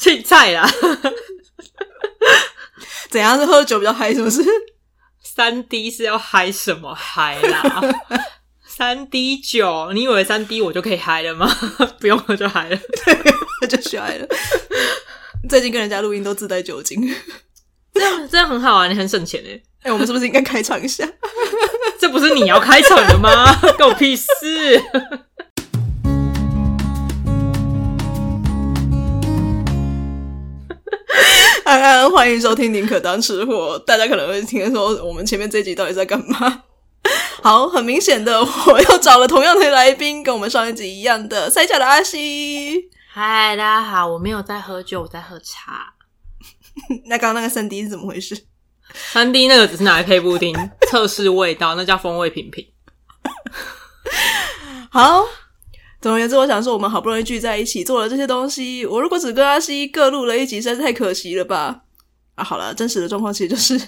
青菜啦。怎样是喝酒比较嗨？是不是？三 D 是要嗨什么嗨啦？三 D 酒，你以为三 D 我就可以嗨了吗？不用喝就嗨了，那 就去嗨了。最近跟人家录音都自带酒精，这样这样很好啊，你很省钱哎。哎、欸，我们是不是应该开场一下？这不是你要开场的吗？关我屁事！安安，欢迎收听《宁可当吃货》。大家可能会听说，我们前面这集到底在干嘛？好，很明显的，我又找了同样的来宾，跟我们上一集一样的塞下的阿西。嗨，大家好，我没有在喝酒，我在喝茶。那刚刚那个三 D 是怎么回事？三 D 那个只是拿来配布丁测试味道，那叫风味品评。好。总而言之，我想说，我们好不容易聚在一起做了这些东西，我如果只跟阿西各录了一集，实在是太可惜了吧？啊，好了，真实的状况其实就是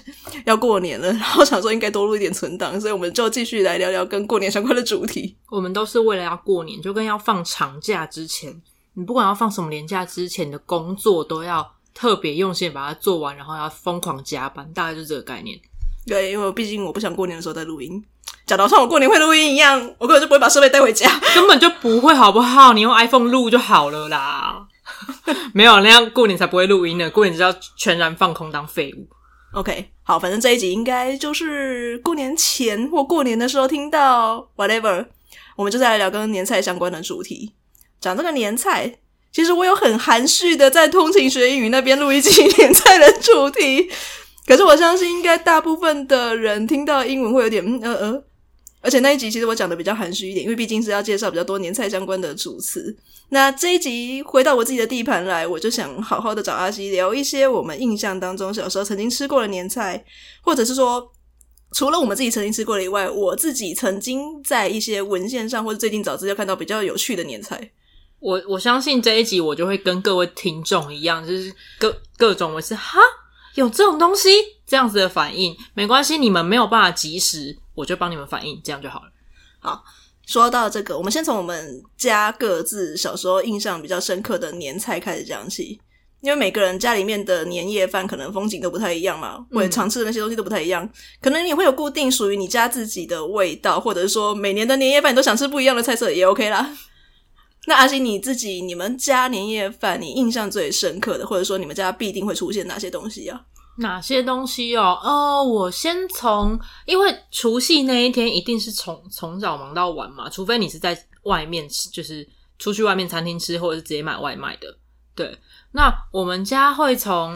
要过年了，然后想说应该多录一点存档，所以我们就继续来聊聊跟过年相关的主题。我们都是为了要过年，就跟要放长假之前，你不管要放什么年假之前的工作，都要特别用心把它做完，然后要疯狂加班，大概就是这个概念。对，因为毕竟我不想过年的时候再录音。假如像我过年会录音一样，我根本就不会把设备带回家，根本就不会，好不好？你用 iPhone 录就好了啦。没有那样过年才不会录音呢，过年就要全然放空当废物。OK，好，反正这一集应该就是过年前或过年的时候听到，whatever，我们就再来聊跟年菜相关的主题。讲这个年菜，其实我有很含蓄的在通勤学英语那边录一集年菜的主题，可是我相信应该大部分的人听到英文会有点嗯呃呃。而且那一集其实我讲的比较含蓄一点，因为毕竟是要介绍比较多年菜相关的主词。那这一集回到我自己的地盘来，我就想好好的找阿西聊一些我们印象当中小时候曾经吃过的年菜，或者是说除了我们自己曾经吃过的以外，我自己曾经在一些文献上或者最近找资料看到比较有趣的年菜。我我相信这一集我就会跟各位听众一样，就是各各种我是哈有这种东西这样子的反应，没关系，你们没有办法及时。我就帮你们反应，这样就好了。好，说到这个，我们先从我们家各自小时候印象比较深刻的年菜开始讲起。因为每个人家里面的年夜饭可能风景都不太一样嘛，会常吃的那些东西都不太一样，可能你会有固定属于你家自己的味道，或者是说每年的年夜饭你都想吃不一样的菜色也 OK 啦。那阿星你自己，你们家年夜饭你印象最深刻的，或者说你们家必定会出现哪些东西啊？哪些东西哦？哦，我先从，因为除夕那一天一定是从从早忙到晚嘛，除非你是在外面吃，就是出去外面餐厅吃，或者是直接买外卖的。对，那我们家会从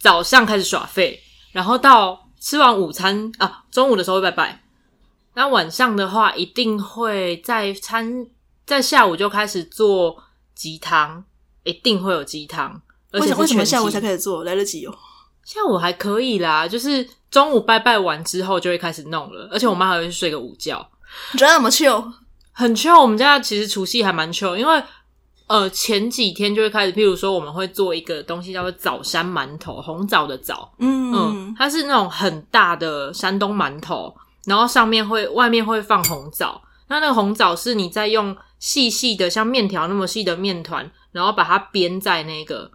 早上开始耍废，然后到吃完午餐啊，中午的时候拜拜。那晚上的话，一定会在餐在下午就开始做鸡汤，一定会有鸡汤。而且为什么下午才开始做？来得及哦。下午还可以啦，就是中午拜拜完之后就会开始弄了，而且我妈还会去睡个午觉。你觉得怎么 chill？很 chill。我们家其实除夕还蛮 chill，因为呃前几天就会开始，譬如说我们会做一个东西叫做枣山馒头，红枣的枣，嗯嗯，它是那种很大的山东馒头，然后上面会外面会放红枣，那那个红枣是你在用细细的像面条那么细的面团，然后把它编在那个。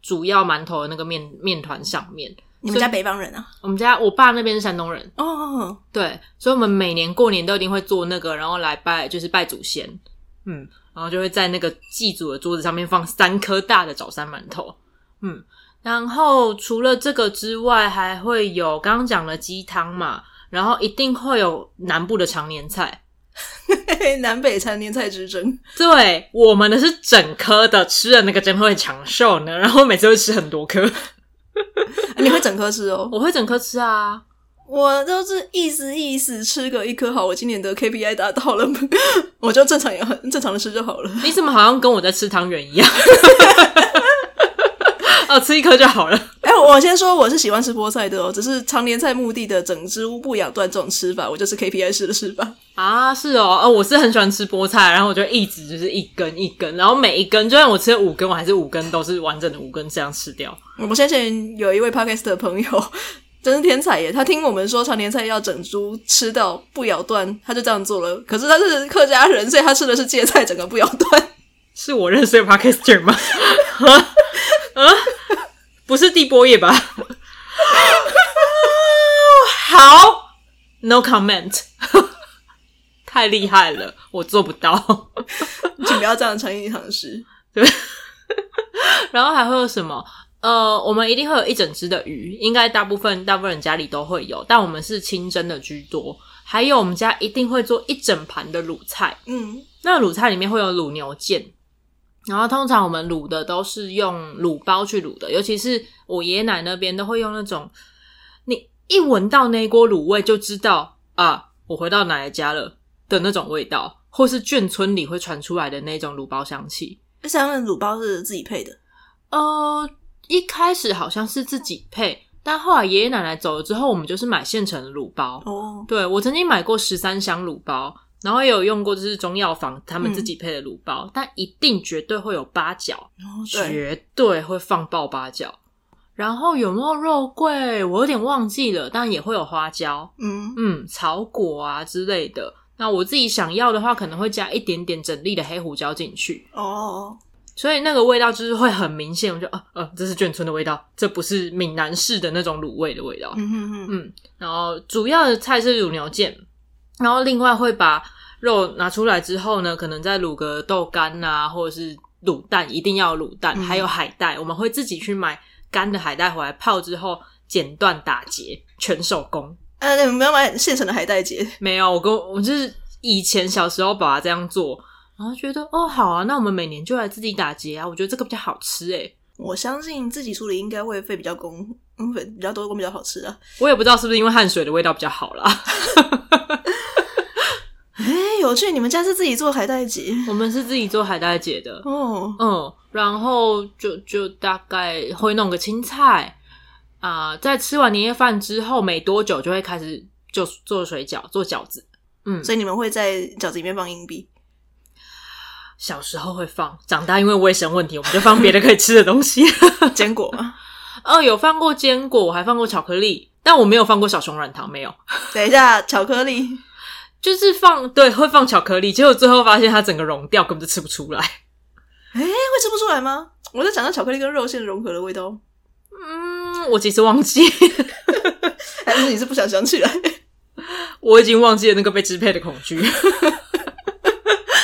主要馒头的那个面面团上面，你们家北方人啊？我们家我爸那边是山东人哦，oh. 对，所以我们每年过年都一定会做那个，然后来拜，就是拜祖先，嗯，然后就会在那个祭祖的桌子上面放三颗大的早餐馒头，嗯，然后除了这个之外，还会有刚刚讲的鸡汤嘛，然后一定会有南部的常年菜。南北餐年菜之争，对，我们的是整颗的，吃的那个真会长寿呢。然后每次会吃很多颗，你会整颗吃哦？我会整颗吃啊，我都是意思意思吃个一颗好。我今年的 KPI 达到了，我就正常也很正常的吃就好了。你怎么好像跟我在吃汤圆一样？哦，吃一颗就好了。哎、欸，我先说我是喜欢吃菠菜的哦，只是常年菜目的的整只乌不咬断这种吃法，我就是 KPI 式的吃法啊。是哦，呃，我是很喜欢吃菠菜，然后我就一直就是一根一根，然后每一根，就算我吃了五根，我还是五根都是完整的五根这样吃掉。我们先前有一位 Podcast 的朋友，真是天才耶！他听我们说常年菜要整株吃到不咬断，他就这样做了。可是他是客家人，所以他吃的是芥菜，整个不咬断。是我认识的 Podcaster 吗？啊，不是地波叶吧？好，No comment，太厉害了，我做不到，请不要这样诚意尝试。对，然后还会有什么？呃，我们一定会有一整只的鱼，应该大部分大部分人家里都会有，但我们是清蒸的居多。还有我们家一定会做一整盘的卤菜，嗯，那卤菜里面会有卤牛腱，然后通常我们卤的都是用卤包去卤的，尤其是我爷爷奶奶那边都会用那种，你一闻到那锅卤味就知道啊，我回到奶奶家了的那种味道，或是眷村里会传出来的那种卤包香气。那像那卤包是自己配的，呃。一开始好像是自己配，但后来爷爷奶奶走了之后，我们就是买现成的卤包。哦，对，我曾经买过十三香卤包，然后也有用过就是中药房他们自己配的卤包，嗯、但一定绝对会有八角，哦、绝对会放爆八角。然后有没有肉桂？我有点忘记了，但也会有花椒，嗯嗯，草果啊之类的。那我自己想要的话，可能会加一点点整粒的黑胡椒进去。哦。所以那个味道就是会很明显，我就啊啊，这是眷村的味道，这不是闽南式的那种卤味的味道。嗯哼哼嗯，然后主要的菜是卤牛腱，然后另外会把肉拿出来之后呢，可能再卤个豆干啊，或者是卤蛋，一定要卤蛋，嗯、还有海带，我们会自己去买干的海带回来泡之后剪断打结，全手工。呃，你们没有买现成的海带结？没有，我跟我就是以前小时候爸爸这样做。然后觉得哦好啊，那我们每年就来自己打结啊！我觉得这个比较好吃诶。我相信自己处理应该会费比较工，嗯，费比较多工比较好吃啊。我也不知道是不是因为汗水的味道比较好啦。诶有趣！你们家是自己做海带结？我们是自己做海带结的哦。嗯，然后就就大概会弄个青菜啊，呃，在吃完年夜饭之后没多久就会开始就做水饺、做饺子。嗯，所以你们会在饺子里面放硬币。小时候会放，长大因为卫生问题，我们就放别的可以吃的东西。坚果吗？哦，有放过坚果，我还放过巧克力，但我没有放过小熊软糖，没有。等一下，巧克力就是放，对，会放巧克力，结果最后发现它整个融掉，根本就吃不出来。诶，会吃不出来吗？我在讲到巧克力跟肉馅融合的味道。嗯，我其实忘记，还是你是不想想起来？我已经忘记了那个被支配的恐惧。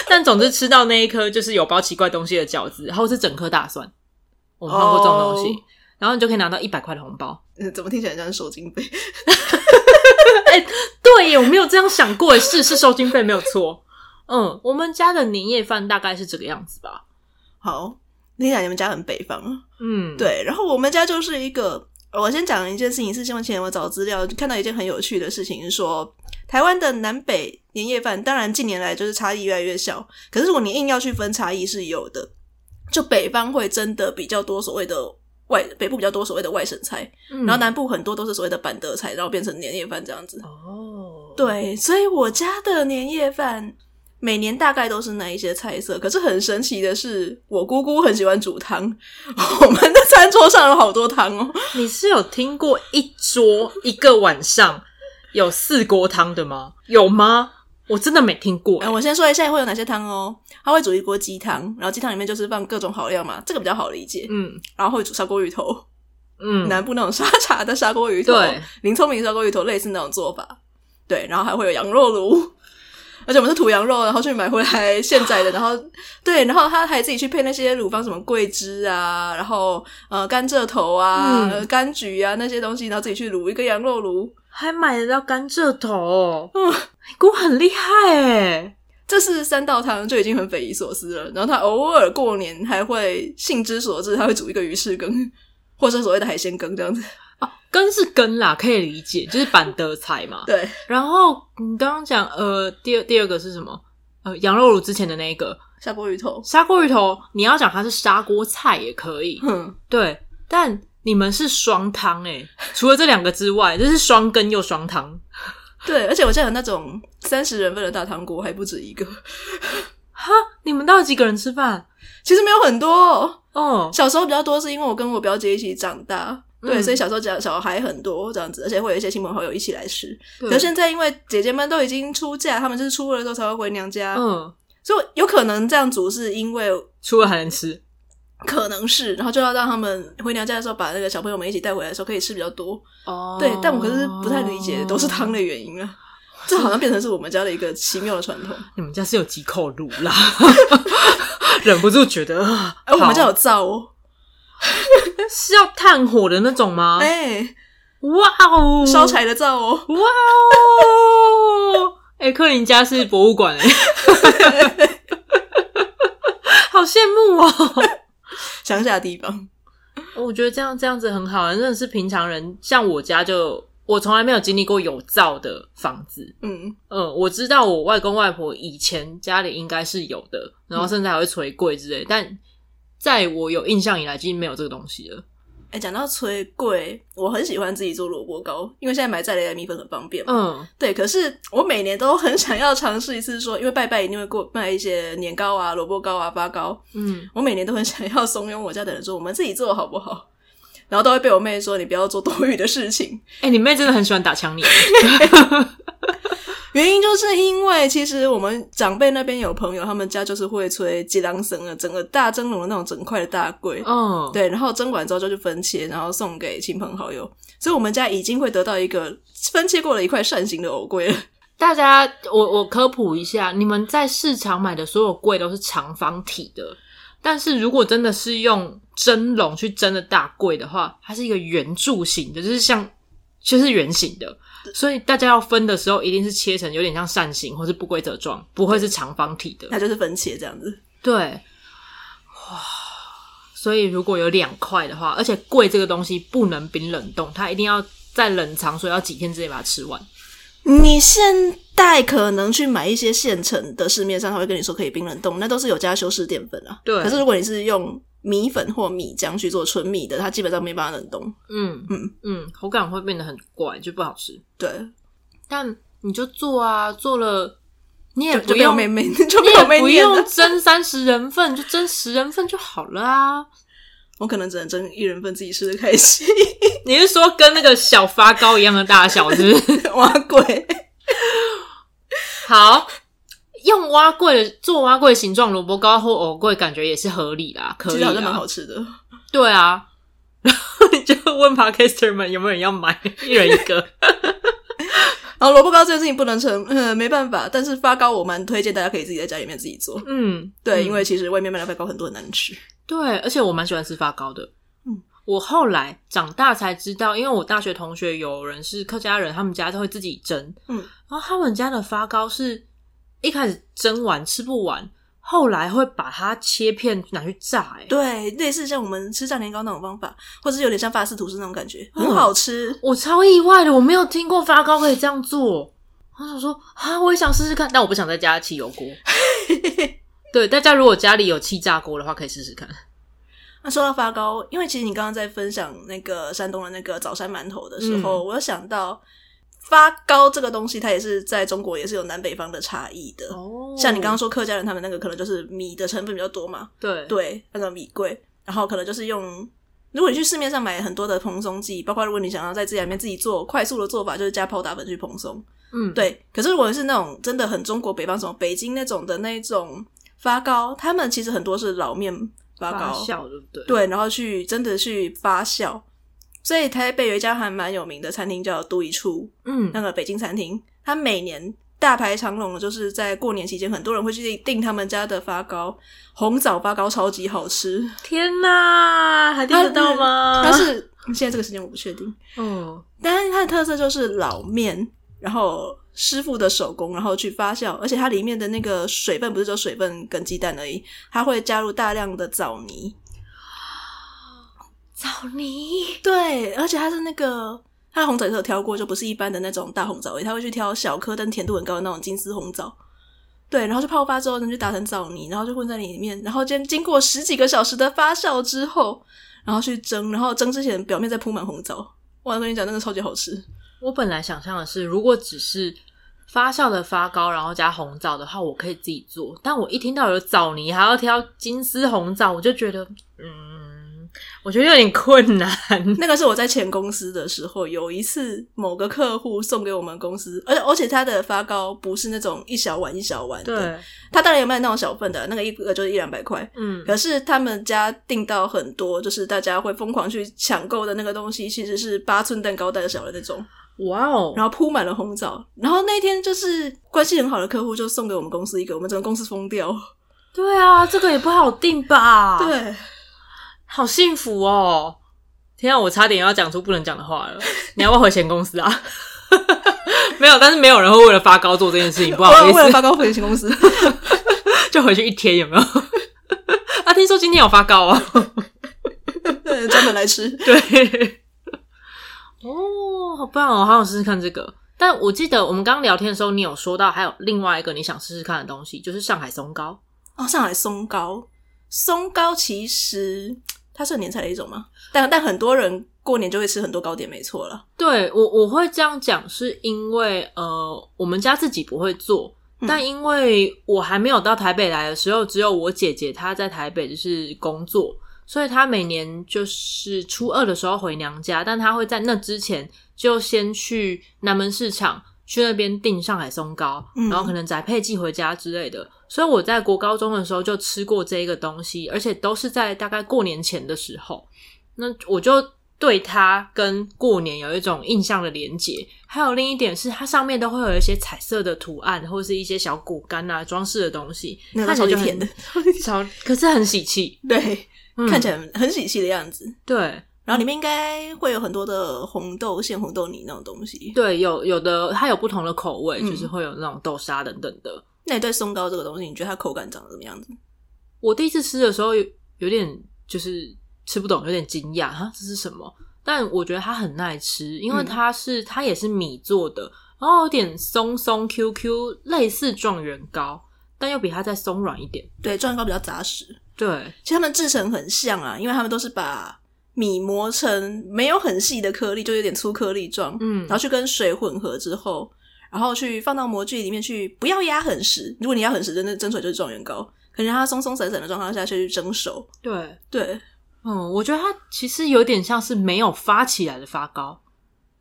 但总之吃到那一颗就是有包奇怪东西的饺子，然后是整颗大蒜，我们放过这种东西，oh. 然后你就可以拿到一百块的红包。怎么听起来像是收金费？哎、欸，对耶，我没有这样想过，是是收经费没有错。嗯，我们家的年夜饭大概是这个样子吧。好，听起来你们家很北方。嗯，对，然后我们家就是一个，我先讲一件事情，是前前我找资料看到一件很有趣的事情，是说。台湾的南北年夜饭，当然近年来就是差异越来越小。可是如果你硬要去分差异，是有的。就北方会真的比较多所谓的外，北部比较多所谓的外省菜，嗯、然后南部很多都是所谓的板德菜，然后变成年夜饭这样子。哦，对，所以我家的年夜饭每年大概都是那一些菜色。可是很神奇的是，我姑姑很喜欢煮汤，我们的餐桌上有好多汤哦。你是有听过一桌一个晚上？有四锅汤的吗？有吗？我真的没听过。嗯，我先说一下会有哪些汤哦。他会煮一锅鸡汤，然后鸡汤里面就是放各种好料嘛，这个比较好理解。嗯，然后会煮砂锅鱼头，嗯，南部那种沙茶的砂锅鱼头，对，林聪明砂锅鱼头类似那种做法。对，然后还会有羊肉炉，而且我们是土羊肉，然后去买回来现宰的，然后对，然后他还自己去配那些卤，方什么桂枝啊，然后呃甘蔗头啊、嗯、柑橘啊那些东西，然后自己去卤一个羊肉炉。还买得到甘蔗头，嗯，姑很厉害诶。这是三道汤就已经很匪夷所思了。然后他偶尔过年还会兴之所至，他会煮一个鱼翅羹，或是所谓的海鲜羹这样子。哦，羹是羹啦，可以理解，就是板德菜嘛。对。然后你刚刚讲呃，第二第二个是什么？呃，羊肉炉之前的那一个砂锅鱼头。砂锅鱼头，你要讲它是砂锅菜也可以。嗯，对，但。你们是双汤诶，除了这两个之外，这是双羹又双汤。对，而且我记得那种三十人份的大汤锅还不止一个。哈，你们到底几个人吃饭？其实没有很多哦。小时候比较多，是因为我跟我表姐一起长大，嗯、对，所以小时候小小孩很多这样子，而且会有一些亲朋好友一起来吃。对可是现在因为姐姐们都已经出嫁，她们就是初二的时候才会回娘家，嗯，所以有可能这样煮是因为初二还能吃。可能是，然后就要让他们回娘家的时候，把那个小朋友们一起带回来的时候，可以吃比较多。哦，对，但我可是不太理解，都是汤的原因啊。这好像变成是我们家的一个奇妙的传统。你们家是有几口炉啦？忍不住觉得，哎，我们家有灶哦，是要炭火的那种吗？哎，哇哦，烧柴的灶哦，哇哦，哎，克林家是博物馆哎，好羡慕哦，乡下的地方。我觉得这样这样子很好，真的是平常人，像我家就。我从来没有经历过有灶的房子，嗯嗯，我知道我外公外婆以前家里应该是有的，然后甚至还会捶柜之类，嗯、但在我有印象以来，已经没有这个东西了。哎、欸，讲到捶柜，我很喜欢自己做萝卜糕，因为现在买再来的米粉很方便嘛。嗯，对。可是我每年都很想要尝试一次说，说因为拜拜一定会过卖一些年糕啊、萝卜糕啊、发糕。嗯，我每年都很想要怂恿我家的人说，我们自己做好不好？然后都会被我妹说：“你不要做多余的事情。”哎，你妹真的很喜欢打枪你。原因就是因为其实我们长辈那边有朋友，他们家就是会吹吉郎绳啊，整个大蒸笼的那种整块的大柜。嗯，对，然后蒸完之后就去分切，然后送给亲朋好友。所以我们家已经会得到一个分切过了一块扇形的藕柜了。大家，我我科普一下，你们在市场买的所有柜都是长方体的。但是如果真的是用蒸笼去蒸的大柜的话，它是一个圆柱形的，就是像就是圆形的，所以大家要分的时候，一定是切成有点像扇形或是不规则状，不会是长方体的。它就是分切这样子。对，哇！所以如果有两块的话，而且贵这个东西不能冰冷冻，它一定要在冷藏，所以要几天之内把它吃完。你现在可能去买一些现成的，市面上他会跟你说可以冰冷冻，那都是有加修饰淀粉啊。对。可是如果你是用米粉或米浆去做纯米的，它基本上没办法冷冻。嗯嗯嗯，口感会变得很怪，就不好吃。对。但你就做啊，做了你也不用妹妹，就你也不用蒸三十人份，就蒸十人份就好了啊。我可能只能蒸一人份，自己吃的开心。你是说跟那个小发糕一样的大小，是不是？哇，鬼。好，用碗粿做挖柜形状萝卜糕或藕粿，感觉也是合理啦，可以啊，好像蛮好吃的。对啊，然后你就问 Podcaster 们有没有人要买，一人一个。然后萝卜糕这件事情不能成，嗯，没办法。但是发糕我蛮推荐大家可以自己在家里面自己做。嗯，对，嗯、因为其实外面卖的发糕很多很难吃。对，而且我蛮喜欢吃发糕的。嗯，我后来长大才知道，因为我大学同学有人是客家人，他们家都会自己蒸。嗯，然后他们家的发糕是一开始蒸完吃不完，后来会把它切片拿去炸。哎，对，类似像我们吃炸年糕那种方法，或者是有点像法式吐司那种感觉，很好吃。嗯，我超意外的，我没有听过发糕可以这样做。我想说啊，我也想试试看，但我不想在家汽油锅。对，大家如果家里有气炸锅的话，可以试试看。那说到发糕，因为其实你刚刚在分享那个山东的那个早餐馒头的时候，嗯、我有想到发糕这个东西，它也是在中国也是有南北方的差异的。哦，像你刚刚说客家人他们那个可能就是米的成分比较多嘛，对对，那个米贵，然后可能就是用，如果你去市面上买很多的蓬松剂，包括如果你想要在自己里面自己做快速的做法，就是加泡打粉去蓬松。嗯，对。可是如果是那种真的很中国北方什么北京那种的那种。发糕，他们其实很多是老面发糕，发酵对不对？对，然后去真的去发酵。所以台北有一家还蛮有名的餐厅叫都一处，嗯，那个北京餐厅，它每年大排长龙的，就是在过年期间，很多人会去订他们家的发糕，红枣发糕超级好吃。天哪，还订得到吗？但是现在这个时间我不确定。嗯，但是它的特色就是老面，然后。师傅的手工，然后去发酵，而且它里面的那个水分不是只有水分跟鸡蛋而已，它会加入大量的枣泥。枣泥，对，而且它是那个它的红枣也有挑过，就不是一般的那种大红枣味，它会去挑小颗但甜度很高的那种金丝红枣。对，然后就泡发之后，呢就打成枣泥，然后就混在里面，然后经经过十几个小时的发酵之后，然后去蒸，然后蒸之前表面再铺满红枣。我跟你讲，那个超级好吃。我本来想象的是，如果只是发酵的发糕，然后加红枣的话，我可以自己做。但我一听到有枣泥，还要挑金丝红枣，我就觉得，嗯，我觉得有点困难。那个是我在前公司的时候，有一次某个客户送给我们公司，而且而且他的发糕不是那种一小碗一小碗的，对，他当然有卖那种小份的，那个一个就是一两百块，嗯，可是他们家订到很多，就是大家会疯狂去抢购的那个东西，其实是八寸蛋糕大小的那种，哇哦，然后铺满了红枣，然后那天就是关系很好的客户就送给我们公司一个，我们整个公司疯掉。对啊，这个也不好定吧？对。好幸福哦！天啊，我差点要讲出不能讲的话了。你要不要回前公司啊？没有，但是没有人会为了发糕做这件事情，不好意思。为了发糕回前公司，就回去一天有没有？啊，听说今天有发糕啊，对，专门来吃。对，哦，好棒哦，好想试试看这个。但我记得我们刚刚聊天的时候，你有说到还有另外一个你想试试看的东西，就是上海松糕。哦，上海松糕，松糕其实。它是年菜的一种吗？但但很多人过年就会吃很多糕点，没错了。对，我我会这样讲，是因为呃，我们家自己不会做，嗯，但因为我还没有到台北来的时候，只有我姐姐她在台北就是工作，所以她每年就是初二的时候回娘家，但她会在那之前就先去南门市场去那边订上海松糕，嗯，然后可能宅配寄回家之类的。所以我在国高中的时候就吃过这个东西，而且都是在大概过年前的时候。那我就对它跟过年有一种印象的连结。还有另一点是，它上面都会有一些彩色的图案，或是一些小果干啊装饰的东西，看起来就很甜的，超可是很喜气。对、嗯，看起来很喜气的样子。对，然后里面应该会有很多的红豆馅、红豆泥那种东西。对，有有的它有不同的口味，嗯、就是会有那种豆沙等等的。那你对松糕这个东西，你觉得它口感长得怎么样子？我第一次吃的时候有有点就是吃不懂，有点惊讶哈，这是什么？但我觉得它很耐吃，因为它是、嗯、它也是米做的，然后有点松松 Q Q，类似状元糕，但又比它再松软一点。对，状元糕比较扎实。对，其实它们制成很像啊，因为他们都是把米磨成没有很细的颗粒，就有点粗颗粒状，嗯，然后去跟水混合之后。然后去放到模具里面去，不要压很实。如果你压很实，真的蒸出来就是状元糕。可能它松松散散的状况下去蒸熟。对对，嗯，我觉得它其实有点像是没有发起来的发糕。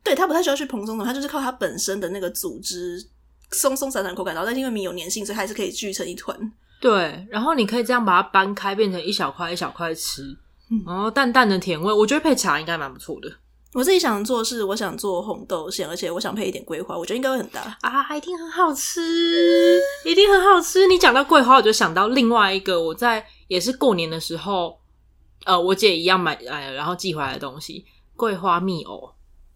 对，它不太需要去蓬松的，它就是靠它本身的那个组织松松散散的口感。然后但是因为米有粘性，所以还是可以聚成一团。对，然后你可以这样把它掰开，变成一小块一小块吃，嗯，然后淡淡的甜味，我觉得配茶应该蛮不错的。我自己想做是，我想做红豆馅，而且我想配一点桂花，我觉得应该会很搭啊，一定很好吃，一定很好吃。你讲到桂花，我就想到另外一个，我在也是过年的时候，呃，我姐一样买来了，然后寄回来的东西——桂花蜜藕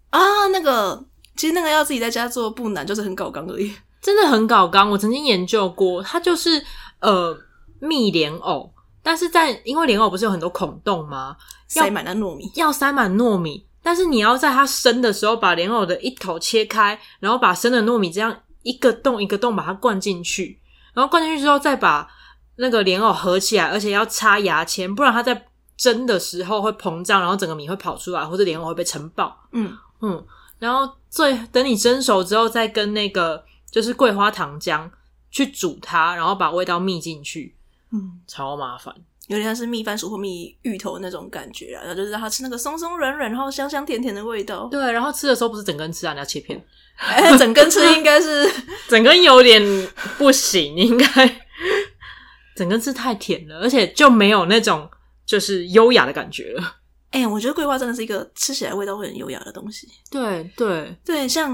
啊。那个其实那个要自己在家做不难，就是很搞刚而已，真的很搞刚。我曾经研究过，它就是呃蜜莲藕，但是在因为莲藕不是有很多孔洞吗？塞满了糯米，要塞满糯米。但是你要在它生的时候，把莲藕的一头切开，然后把生的糯米这样一个洞一个洞把它灌进去，然后灌进去之后再把那个莲藕合起来，而且要插牙签，不然它在蒸的时候会膨胀，然后整个米会跑出来，或者莲藕会被撑爆。嗯嗯，然后最等你蒸熟之后，再跟那个就是桂花糖浆去煮它，然后把味道密进去。嗯，超麻烦。有点像是蜜番薯或蜜芋头那种感觉啊，然后就是让它吃那个松松软软，然后香香甜甜的味道。对，然后吃的时候不是整根吃啊，你要切片。哎，整根吃应该是 整根有点不行，应该整根吃太甜了，而且就没有那种就是优雅的感觉了。哎，我觉得桂花真的是一个吃起来味道会很优雅的东西。对对对，像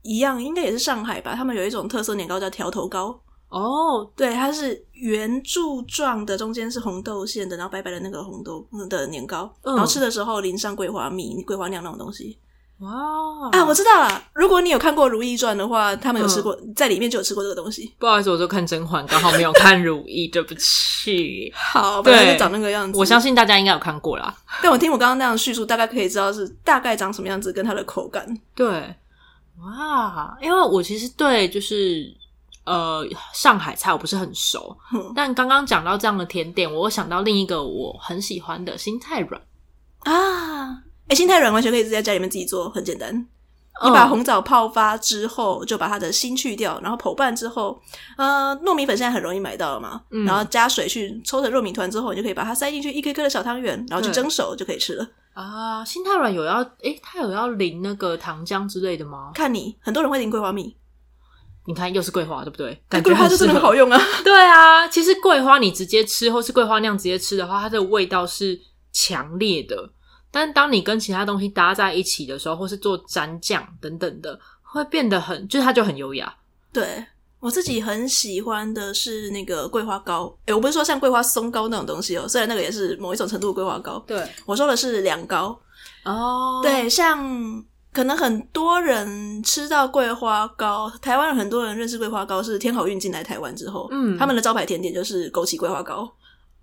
一样，应该也是上海吧？他们有一种特色年糕叫条头糕。哦、oh，对，它是圆柱状的，中间是红豆馅的，然后白白的那个红豆的年糕，嗯，然后吃的时候淋上桂花蜜、桂花酿那种东西。哇啊，我知道了！如果你有看过《如懿传》的话，他们有吃过，嗯，在里面就有吃过这个东西。不好意思，我就看甄嬛，刚好没有看《如懿》，对不起。好，本来就长那个样子。我相信大家应该有看过啦。但我听我刚刚那样叙述，大概可以知道是大概长什么样子，跟它的口感。对，哇，因为我其实对就是。呃，上海菜我不是很熟，嗯、但刚刚讲到这样的甜点，我想到另一个我很喜欢的心太软啊！哎、欸，心太软完全可以在家里面自己做，很简单。你把红枣泡发之后，就把它的芯去掉，然后剖半之后，呃，糯米粉现在很容易买到了嘛，嗯、然后加水去抽成糯米团之后，你就可以把它塞进去一颗颗的小汤圆，然后去蒸熟就可以吃了。啊，心太软有要诶，它有要淋那个糖浆之类的吗？看你，很多人会淋桂花蜜。你看，又是桂花，对不对？感觉桂花就真的很好用啊。对啊，其实桂花你直接吃，或是桂花酿直接吃的话，它的味道是强烈的。但当你跟其他东西搭在一起的时候，或是做蘸酱等等的，会变得很，就是它就很优雅。对，我自己很喜欢的是那个桂花糕。诶，我不是说像桂花松糕那种东西哦，虽然那个也是某一种程度的桂花糕。对，我说的是凉糕。哦，对，像。可能很多人吃到桂花糕，台湾很多人认识桂花糕是天好运进来台湾之后，嗯，他们的招牌甜点就是枸杞桂花糕。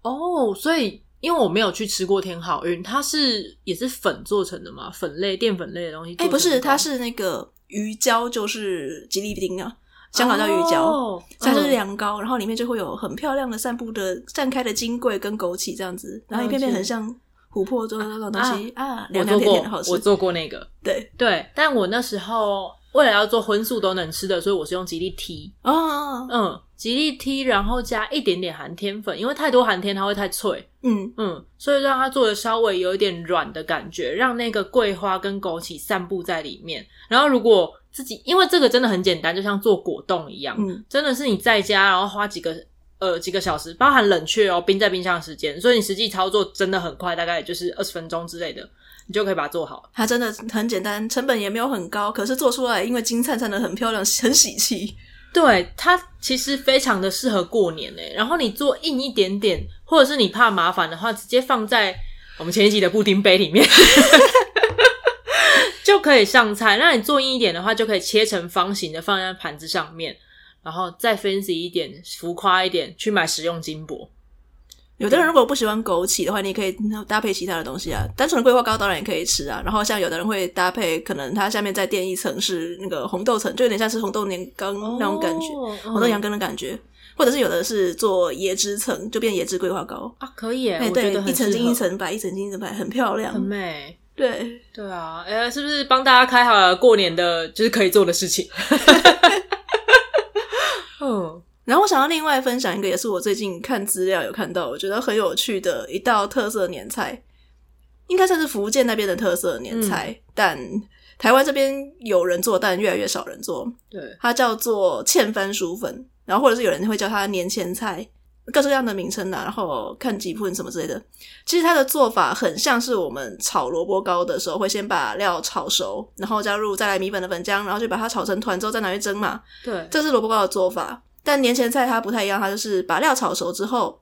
哦，所以因为我没有去吃过天好运，它是也是粉做成的嘛？粉类淀粉类的东西？哎、欸，不是，它是那个鱼胶，就是吉利丁啊，香港叫鱼胶，哦、它是凉糕，然后里面就会有很漂亮的散布的散开的金桂跟枸杞这样子，然后一片片很像。琥珀做的那种东西啊，凉凉甜甜的好吃。我做过那个，对。对，但我那时候为了要做荤素都能吃的，所以我是用吉利 T 哦，嗯，吉利 T，然后加一点点寒天粉，因为太多寒天它会太脆，嗯。嗯，所以让它做的稍微有一点软的感觉，让那个桂花跟枸杞散布在里面。然后如果自己，因为这个真的很简单，就像做果冻一样，嗯，真的是你在家然后花几个。呃，几个小时，包含冷却哦，冰在冰箱的时间，所以你实际操作真的很快，大概也就是二十分钟之类的，你就可以把它做好。它真的很简单，成本也没有很高，可是做出来因为金灿灿的很漂亮，很喜气。对，它其实非常的适合过年诶。然后你做硬一点点，或者是你怕麻烦的话，直接放在我们前一集的布丁杯里面，就可以上菜。那你做硬一点的话，就可以切成方形的，放在盘子上面。然后再 fancy 一点、浮夸一点，去买食用金箔。有的人如果不喜欢枸杞的话，你也可以搭配其他的东西啊。单纯的桂花糕当然也可以吃啊。然后像有的人会搭配，可能它下面再垫一层是那个红豆层，就有点像是红豆年糕那种感觉，哦、红豆羊羹的感觉。或者是有的是做椰汁层，就变椰汁桂花糕啊，可以耶。哎，对，一层金一层白，一层金一层白，很漂亮，很美。对对啊，哎，是不是帮大家开好了过年的就是可以做的事情？嗯，然后我想要另外分享一个，也是我最近看资料有看到，我觉得很有趣的一道特色年菜，应该算是福建那边的特色年菜，嗯、但台湾这边有人做，但越来越少人做。对，它叫做芡番薯粉，然后或者是有人会叫它年前菜，各式各样的名称呐、啊。然后看几份什么之类的，其实它的做法很像是我们炒萝卜糕的时候，会先把料炒熟，然后加入再来米粉的粉浆，然后就把它炒成团之后再拿去蒸嘛。对，这是萝卜糕的做法。但年前菜它不太一样，它就是把料炒熟之后，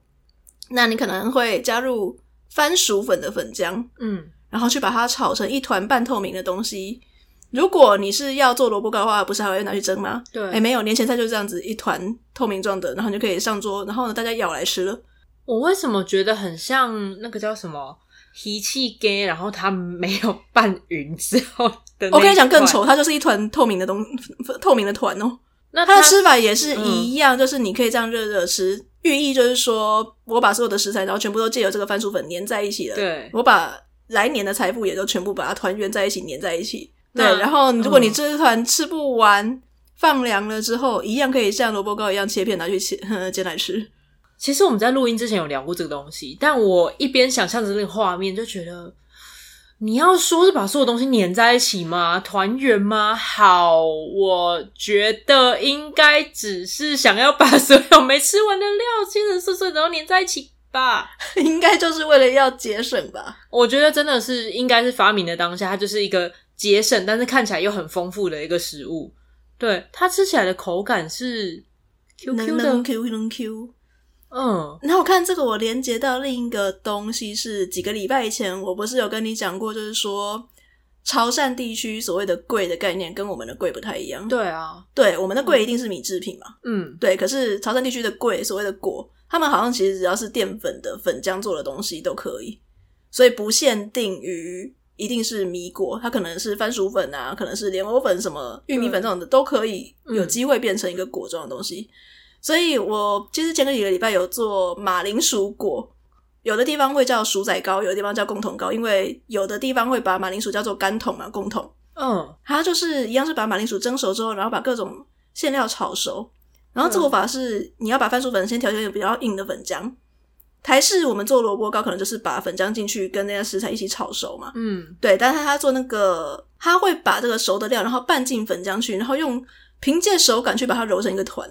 那你可能会加入番薯粉的粉浆，嗯，然后去把它炒成一团半透明的东西。如果你是要做萝卜糕的话，不是还会拿去蒸吗？对，哎，没有，年前菜就是这样子一团透明状的，然后你就可以上桌，然后呢，大家舀来吃了。我为什么觉得很像那个叫什么脾气鸡，然后它没有拌匀之后的？我跟你讲更丑，它就是一团透明的东，透明的团哦。那它的吃法也是一样，嗯、就是你可以这样热热吃，寓意就是说我把所有的食材，然后全部都借由这个番薯粉粘在一起了。对，我把来年的财富也都全部把它团圆在一起，粘在一起。对，然后如果你这团吃不完，嗯、放凉了之后，一样可以像萝卜糕一样切片拿去切呵呵 煎来吃。其实我们在录音之前有聊过这个东西，但我一边想象着那个画面，就觉得。你要说是把所有东西粘在一起吗？团圆吗？好，我觉得应该只是想要把所有没吃完的料切成碎碎的，然后粘在一起吧。应该就是为了要节省吧？我觉得真的是应该是发明的当下，它就是一个节省，但是看起来又很丰富的一个食物。对，它吃起来的口感是 Q Q 的，Q Q Q。嗯，然后我看这个，我连接到另一个东西是几个礼拜以前，我不是有跟你讲过，就是说潮汕地区所谓的粿的概念跟我们的粿不太一样。对啊，对，我们的粿一定是米制品嘛。嗯，对。可是潮汕地区的粿，所谓的果，他们好像其实只要是淀粉的粉浆做的东西都可以，所以不限定于一定是米果，它可能是番薯粉啊，可能是莲藕粉、什么玉米粉这种的，都可以有机会变成一个果状的东西。所以我其实前个几个礼拜有做马铃薯粿，有的地方会叫薯仔糕，有的地方叫贡桶糕，因为有的地方会把马铃薯叫做干桶嘛，贡桶。嗯，它就是一样是把马铃薯蒸熟之后，然后把各种馅料炒熟。然后做法是你要把番薯粉先调成一个比较硬的粉浆。台式我们做萝卜糕可能就是把粉浆进去跟那些食材一起炒熟嘛。嗯，对。但是他做那个，他会把这个熟的料然后拌进粉浆去，然后用凭借手感去把它揉成一个团。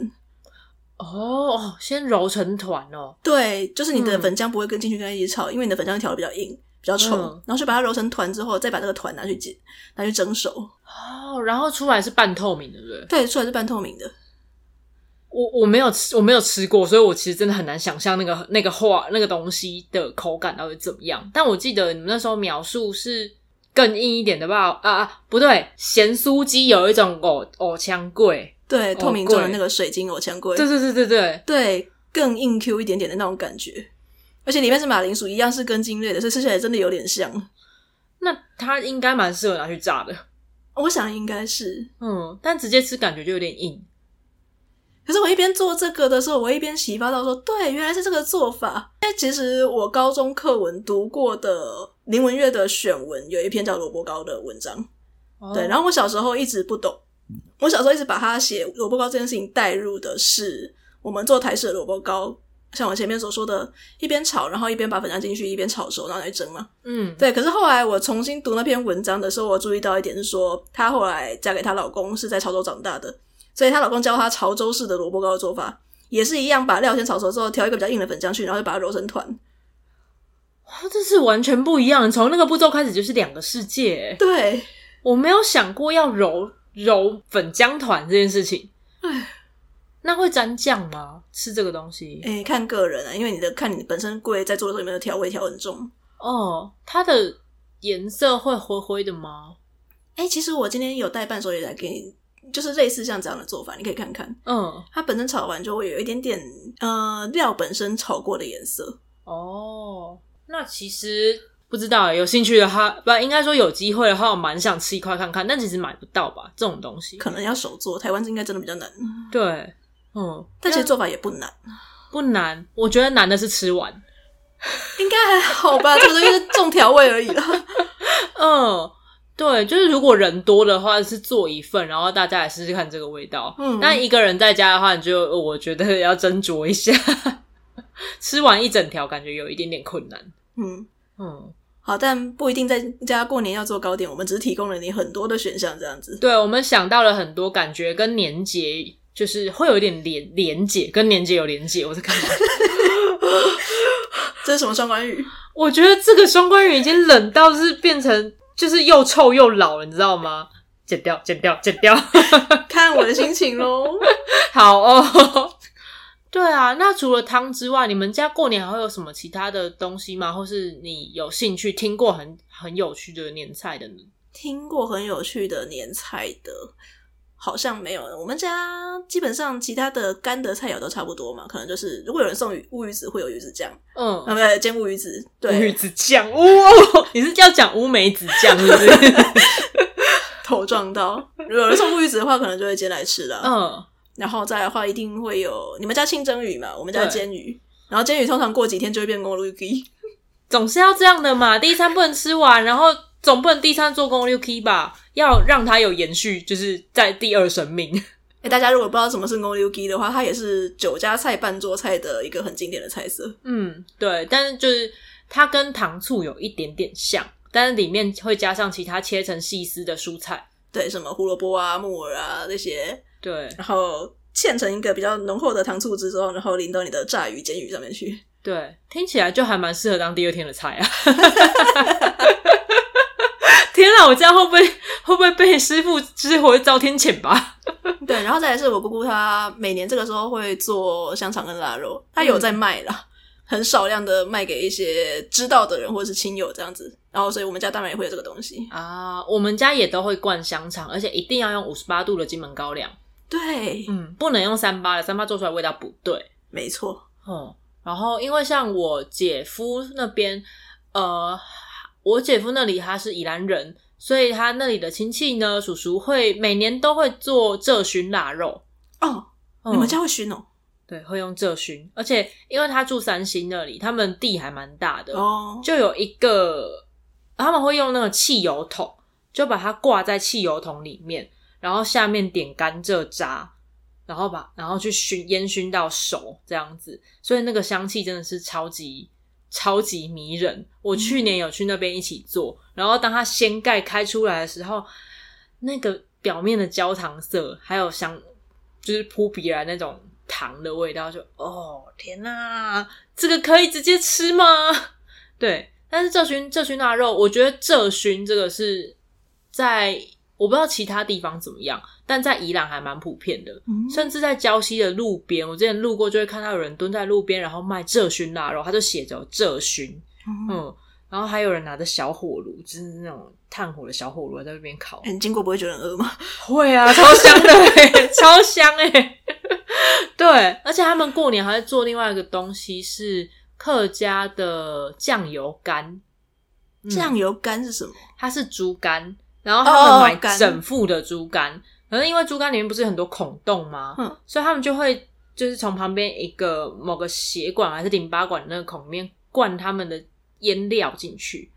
哦，先揉成团哦。对，就是你的粉浆不会跟进去跟它一起炒，嗯、因为你的粉浆调的比较硬。比较稠，嗯、然后就把它揉成团之后，再把这个团拿去煎，拿去蒸熟。哦，然后出来是半透明的，对不对？对，出来是半透明的。我我没有吃，我没有吃过，所以我其实真的很难想象那个那个画那个东西的口感到底怎么样。但我记得你们那时候描述是更硬一点的吧？啊啊，不对，咸酥鸡有一种藕藕浆贵，对，透明做的那个水晶藕浆贵，对对对对对对，更硬 Q 一点点的那种感觉。而且里面是马铃薯，一样是根茎类的，所以吃起来真的有点像。那它应该蛮适合拿去炸的，我想应该是。嗯，但直接吃感觉就有点硬。可是我一边做这个的时候，我一边启发到说，对，原来是这个做法。因为其实我高中课文读过的林文月的选文有一篇叫《萝卜糕》的文章，哦、对。然后我小时候一直不懂，我小时候一直把他写萝卜糕这件事情带入的是我们做台式的萝卜糕。像我前面所说的，一边炒，然后一边把粉浆进去，一边炒熟，然后来蒸嘛。嗯，对。可是后来我重新读那篇文章的时候，我注意到一点是说，她后来嫁给她老公是在潮州长大的，所以她老公教她潮州式的萝卜糕的做法，也是一样，把料先炒熟之后，调一个比较硬的粉浆去，然后就把它揉成团。哇，这是完全不一样，从那个步骤开始就是两个世界。对，我没有想过要揉揉粉浆团这件事情。唉。那会沾酱吗？吃这个东西？哎、欸、看个人啊，因为你的看你本身贵，在做的时候有没有调味调很重哦。它的颜色会灰灰的吗？哎、欸、其实我今天有带伴手礼来给你，就是类似像这样的做法，你可以看看。嗯，它本身炒完就会有一点点呃料本身炒过的颜色。哦，那其实不知道，有兴趣的话，不应该说有机会的话，我蛮想吃一块看看，但其实买不到吧，这种东西可能要手做，台湾应该真的比较难。对。嗯，但其实做法也不难，不难。我觉得难的是吃完，应该还好吧，这个东西是重调味而已啦。嗯，对，就是如果人多的话，是做一份，然后大家来试试看这个味道。嗯，但一个人在家的话，你就我觉得要斟酌一下，吃完一整条感觉有一点点困难。嗯嗯，好，但不一定在家过年要做糕点，我们只是提供了你很多的选项，这样子。对，我们想到了很多感觉跟年节。就是会有一点连连结，跟年节有连结。我在看，这是什么双关语？我觉得这个双关语已经冷到是变成就是又臭又老了，你知道吗？剪掉，剪掉，剪掉，看我的心情喽。好哦，对啊。那除了汤之外，你们家过年还会有什么其他的东西吗？或是你有兴趣听过很很有趣的年菜的呢？听过很有趣的年菜的。好像没有，我们家基本上其他的干的菜肴都差不多嘛，可能就是如果有人送鱼乌鱼子，会有鱼子酱，嗯，那么煎乌鱼子，对，乌鱼子酱，哦，你是要讲乌梅子酱是不是？头撞到，如果有人送乌鱼子的话，可能就会煎来吃了，嗯，然后再来的话，一定会有你们家清蒸鱼嘛，我们家煎鱼，然后煎鱼通常过几天就会变公路鸡，总是要这样的嘛，第一餐不能吃完，然后总不能第一餐做公路鸡吧。要让它有延续，就是在第二生命。哎、欸，大家如果不知道什么是五柳鸡的话，它也是酒家菜半桌菜的一个很经典的菜色。嗯，对，但是就是它跟糖醋有一点点像，但是里面会加上其他切成细丝的蔬菜，对，什么胡萝卜啊、木耳啊那些，对，然后嵌成一个比较浓厚的糖醋汁之后，然后淋到你的炸鱼、煎鱼上面去。对，听起来就还蛮适合当第二天的菜啊。天啊，我这样会不会会不会被师傅就是会遭天谴吧？对，然后再来是我姑姑，她每年这个时候会做香肠跟腊肉，她有在卖啦，嗯、很少量的卖给一些知道的人或者是亲友这样子。然后，所以我们家当然也会有这个东西啊。我们家也都会灌香肠，而且一定要用五十八度的金门高粱。对，嗯，不能用三八的，三八做出来味道不对。没错，嗯。然后，因为像我姐夫那边，呃。我姐夫那里他是宜兰人，所以他那里的亲戚呢，叔叔会每年都会做浙熏腊肉哦。嗯、你们家会熏哦？对，会用浙熏，而且因为他住三星那里，他们地还蛮大的哦，就有一个他们会用那个汽油桶，就把它挂在汽油桶里面，然后下面点甘蔗渣，然后把然后去熏烟熏到熟这样子，所以那个香气真的是超级超级迷人。我去年有去那边一起做，然后当它掀盖开出来的时候，那个表面的焦糖色还有香，就是扑鼻而来那种糖的味道就，哦天哪，这个可以直接吃吗？对。但是这熏这熏腊肉，我觉得这熏这个是在我不知道其他地方怎么样，但在宜兰还蛮普遍的，嗯、甚至在礁溪的路边，我之前路过就会看到有人蹲在路边，然后卖浙熏腊肉，他就写着浙熏，嗯，嗯，然后还有人拿着小火炉，就是那种炭火的小火炉在那边烤。你经过不会觉得很饿吗？会啊，超香的、欸，超香哎、欸，对，而且他们过年还会做另外一个东西是。客家的酱油干，酱油干是什么？它是猪肝，然后他们买整副的猪肝，可是因为猪肝里面不是很多孔洞吗？嗯，所以他们就会就是从旁边一个某个血管还是淋巴管那个孔里面灌他们的腌料进去，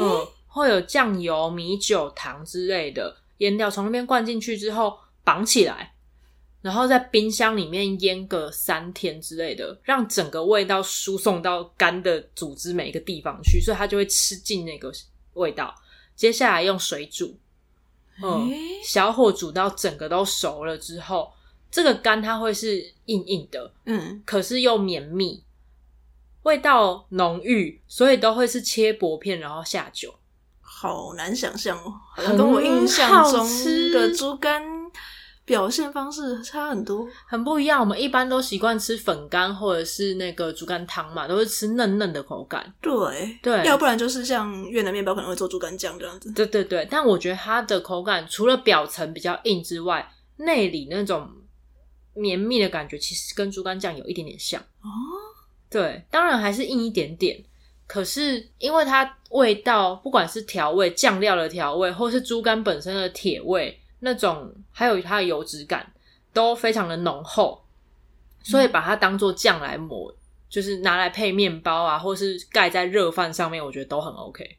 嗯，会有酱油、米酒、糖之类的腌料从那边灌进去之后绑起来。然后在冰箱里面腌个三天之类的，让整个味道输送到肝的组织每一个地方去，所以它就会吃进那个味道。接下来用水煮，嗯，小火煮到整个都熟了之后，这个肝它会是硬硬的，嗯，可是又绵密，味道浓郁，所以都会是切薄片然后下酒。好难想象哦，好像跟我印象中的猪肝。表现方式差很多，很不一样。我们一般都习惯吃粉干或者是那个猪肝汤嘛，都是吃嫩嫩的口感。对对，要不然就是像越南面包可能会做猪肝酱这样子。对对对，但我觉得它的口感除了表层比较硬之外，内里那种绵密的感觉，其实跟猪肝酱有一点点像。哦，对，当然还是硬一点点。可是因为它味道，不管是调味、酱料的调味，或是猪肝本身的铁味。那种还有它的油脂感都非常的浓厚，所以把它当做酱来抹，嗯、就是拿来配面包啊，或是盖在热饭上面，我觉得都很 OK。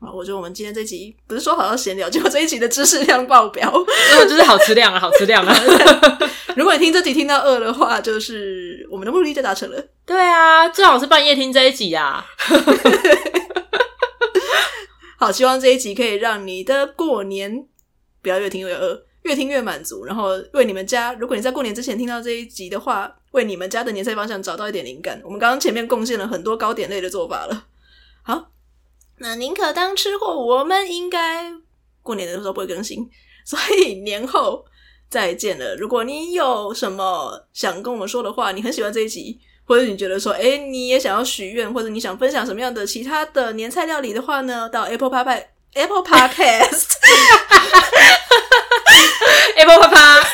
啊，我觉得我们今天这集不是说好要闲聊，结果这一集的知识量爆表，就是好吃量啊，好吃量啊！如果你听这集听到饿的话，就是我们的目的就达成了。对啊，最好是半夜听这一集啊。好，希望这一集可以让你的过年。不要越听越饿，越听越满足。然后为你们家，如果你在过年之前听到这一集的话，为你们家的年菜方向找到一点灵感。我们刚刚前面贡献了很多糕点类的做法了。好，那宁可当吃货，我们应该过年的时候不会更新，所以年后再见了。如果你有什么想跟我们说的话，你很喜欢这一集，或者你觉得说，哎，你也想要许愿，或者你想分享什么样的其他的年菜料理的话呢？到 Apple Pie Apple Podcast。Apple Papa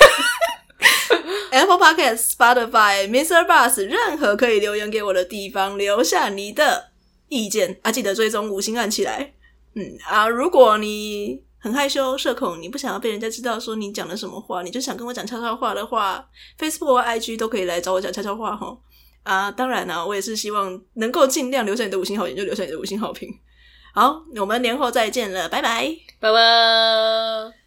Apple Podcast、Spotify、Mr. Bus，任何可以留言给我的地方，留下你的意见啊！记得追踪五星按起来。嗯啊，如果你很害羞、社恐，你不想要被人家知道说你讲了什么话，你就想跟我讲悄悄话的话，Facebook 或 IG 都可以来找我讲悄悄话哈。啊，当然呢、啊，我也是希望能够尽量留下你的五星好评，就留下你的五星好评。好，我们年后再见了，拜拜，拜拜。